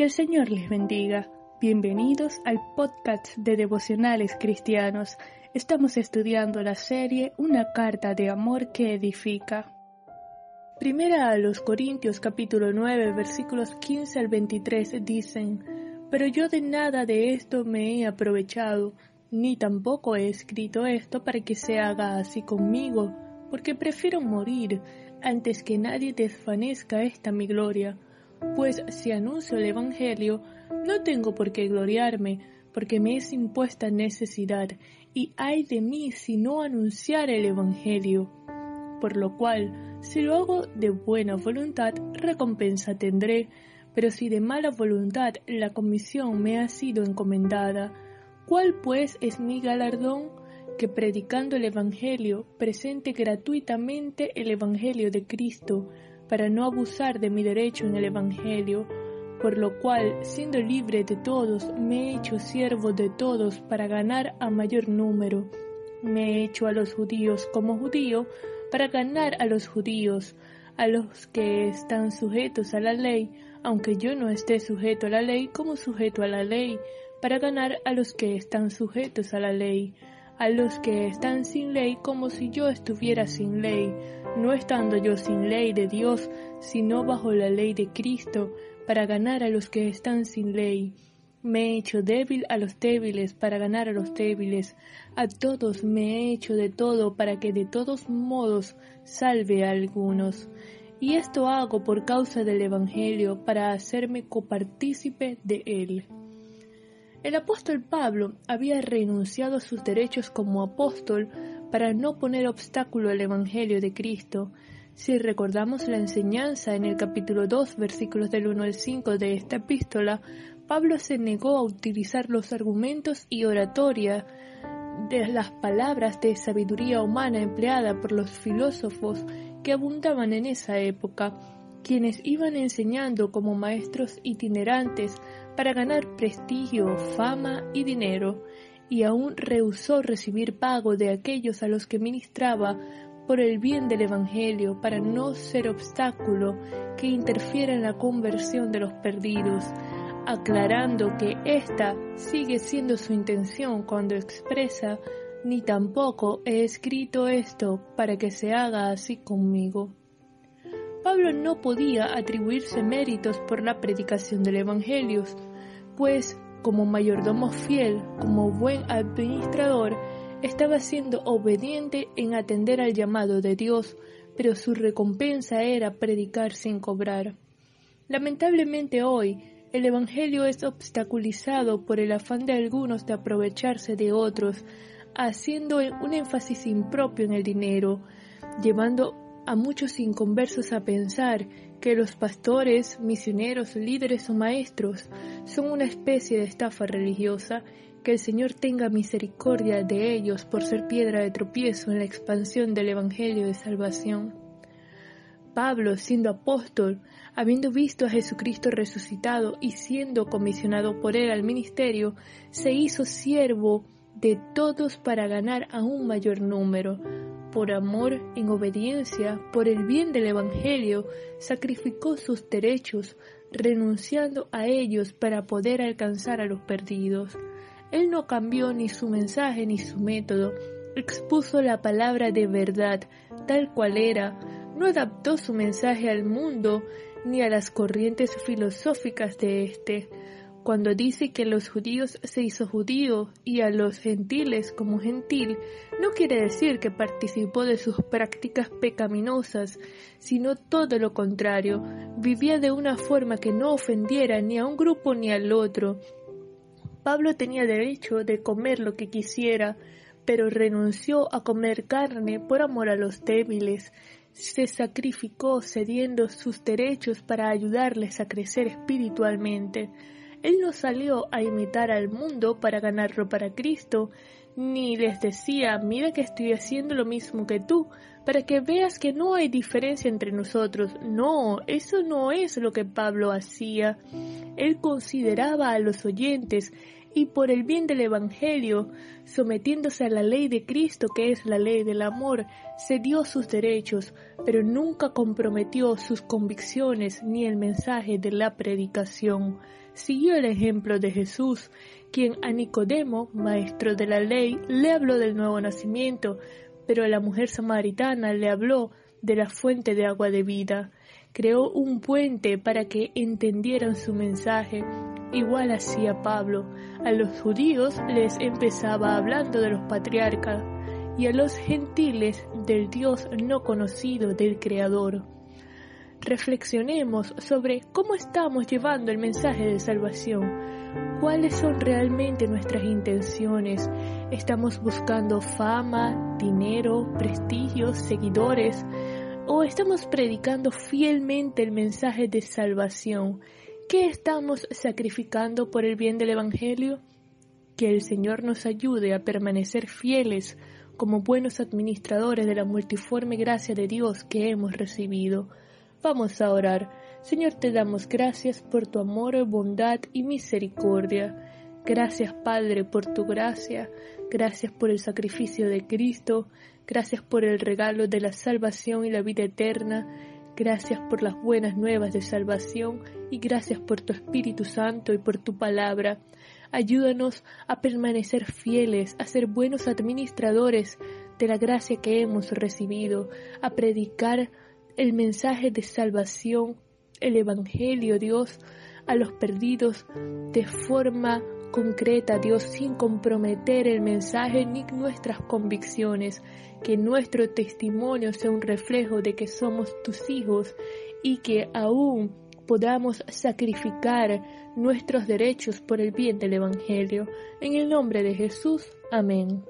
Que el Señor les bendiga. Bienvenidos al podcast de devocionales cristianos. Estamos estudiando la serie Una carta de amor que edifica. Primera a los Corintios capítulo 9 versículos 15 al 23 dicen, Pero yo de nada de esto me he aprovechado, ni tampoco he escrito esto para que se haga así conmigo, porque prefiero morir antes que nadie desvanezca esta mi gloria. Pues si anuncio el Evangelio, no tengo por qué gloriarme, porque me es impuesta necesidad, y ay de mí si no anunciar el Evangelio. Por lo cual, si lo hago de buena voluntad, recompensa tendré, pero si de mala voluntad la comisión me ha sido encomendada, ¿cuál pues es mi galardón? que predicando el Evangelio presente gratuitamente el Evangelio de Cristo, para no abusar de mi derecho en el Evangelio, por lo cual, siendo libre de todos, me he hecho siervo de todos para ganar a mayor número. Me he hecho a los judíos como judío para ganar a los judíos, a los que están sujetos a la ley, aunque yo no esté sujeto a la ley como sujeto a la ley, para ganar a los que están sujetos a la ley a los que están sin ley como si yo estuviera sin ley, no estando yo sin ley de Dios, sino bajo la ley de Cristo, para ganar a los que están sin ley. Me he hecho débil a los débiles para ganar a los débiles. A todos me he hecho de todo para que de todos modos salve a algunos. Y esto hago por causa del Evangelio, para hacerme copartícipe de él. El apóstol Pablo había renunciado a sus derechos como apóstol para no poner obstáculo al Evangelio de Cristo. Si recordamos la enseñanza en el capítulo 2, versículos del 1 al 5 de esta epístola, Pablo se negó a utilizar los argumentos y oratoria de las palabras de sabiduría humana empleada por los filósofos que abundaban en esa época, quienes iban enseñando como maestros itinerantes para ganar prestigio, fama y dinero, y aún rehusó recibir pago de aquellos a los que ministraba por el bien del Evangelio, para no ser obstáculo que interfiera en la conversión de los perdidos, aclarando que ésta sigue siendo su intención cuando expresa ni tampoco he escrito esto para que se haga así conmigo. Pablo no podía atribuirse méritos por la predicación del Evangelio, pues como mayordomo fiel, como buen administrador, estaba siendo obediente en atender al llamado de Dios, pero su recompensa era predicar sin cobrar. Lamentablemente hoy, el Evangelio es obstaculizado por el afán de algunos de aprovecharse de otros, haciendo un énfasis impropio en el dinero, llevando a muchos inconversos a pensar que los pastores, misioneros, líderes o maestros son una especie de estafa religiosa, que el Señor tenga misericordia de ellos por ser piedra de tropiezo en la expansión del Evangelio de salvación. Pablo, siendo apóstol, habiendo visto a Jesucristo resucitado y siendo comisionado por él al ministerio, se hizo siervo de todos para ganar a un mayor número, por amor, en obediencia, por el bien del Evangelio, sacrificó sus derechos, renunciando a ellos para poder alcanzar a los perdidos. Él no cambió ni su mensaje ni su método, expuso la palabra de verdad tal cual era, no adaptó su mensaje al mundo ni a las corrientes filosóficas de éste, cuando dice que los judíos se hizo judío y a los gentiles como gentil, no quiere decir que participó de sus prácticas pecaminosas, sino todo lo contrario, vivía de una forma que no ofendiera ni a un grupo ni al otro. Pablo tenía derecho de comer lo que quisiera, pero renunció a comer carne por amor a los débiles, se sacrificó cediendo sus derechos para ayudarles a crecer espiritualmente. Él no salió a imitar al mundo para ganarlo para Cristo, ni les decía, mira que estoy haciendo lo mismo que tú, para que veas que no hay diferencia entre nosotros. No, eso no es lo que Pablo hacía. Él consideraba a los oyentes y por el bien del Evangelio, sometiéndose a la ley de Cristo que es la ley del amor, cedió sus derechos, pero nunca comprometió sus convicciones ni el mensaje de la predicación. Siguió el ejemplo de Jesús, quien a Nicodemo, maestro de la ley, le habló del nuevo nacimiento, pero a la mujer samaritana le habló de la fuente de agua de vida. Creó un puente para que entendieran su mensaje. Igual hacía Pablo. A los judíos les empezaba hablando de los patriarcas y a los gentiles del Dios no conocido del Creador. Reflexionemos sobre cómo estamos llevando el mensaje de salvación. ¿Cuáles son realmente nuestras intenciones? ¿Estamos buscando fama, dinero, prestigio, seguidores? ¿O estamos predicando fielmente el mensaje de salvación? ¿Qué estamos sacrificando por el bien del Evangelio? Que el Señor nos ayude a permanecer fieles como buenos administradores de la multiforme gracia de Dios que hemos recibido. Vamos a orar. Señor, te damos gracias por tu amor, bondad y misericordia. Gracias, Padre, por tu gracia. Gracias por el sacrificio de Cristo. Gracias por el regalo de la salvación y la vida eterna. Gracias por las buenas nuevas de salvación y gracias por tu Espíritu Santo y por tu palabra. Ayúdanos a permanecer fieles, a ser buenos administradores de la gracia que hemos recibido, a predicar el mensaje de salvación, el Evangelio, Dios, a los perdidos de forma concreta, Dios, sin comprometer el mensaje ni nuestras convicciones, que nuestro testimonio sea un reflejo de que somos tus hijos y que aún podamos sacrificar nuestros derechos por el bien del Evangelio. En el nombre de Jesús. Amén.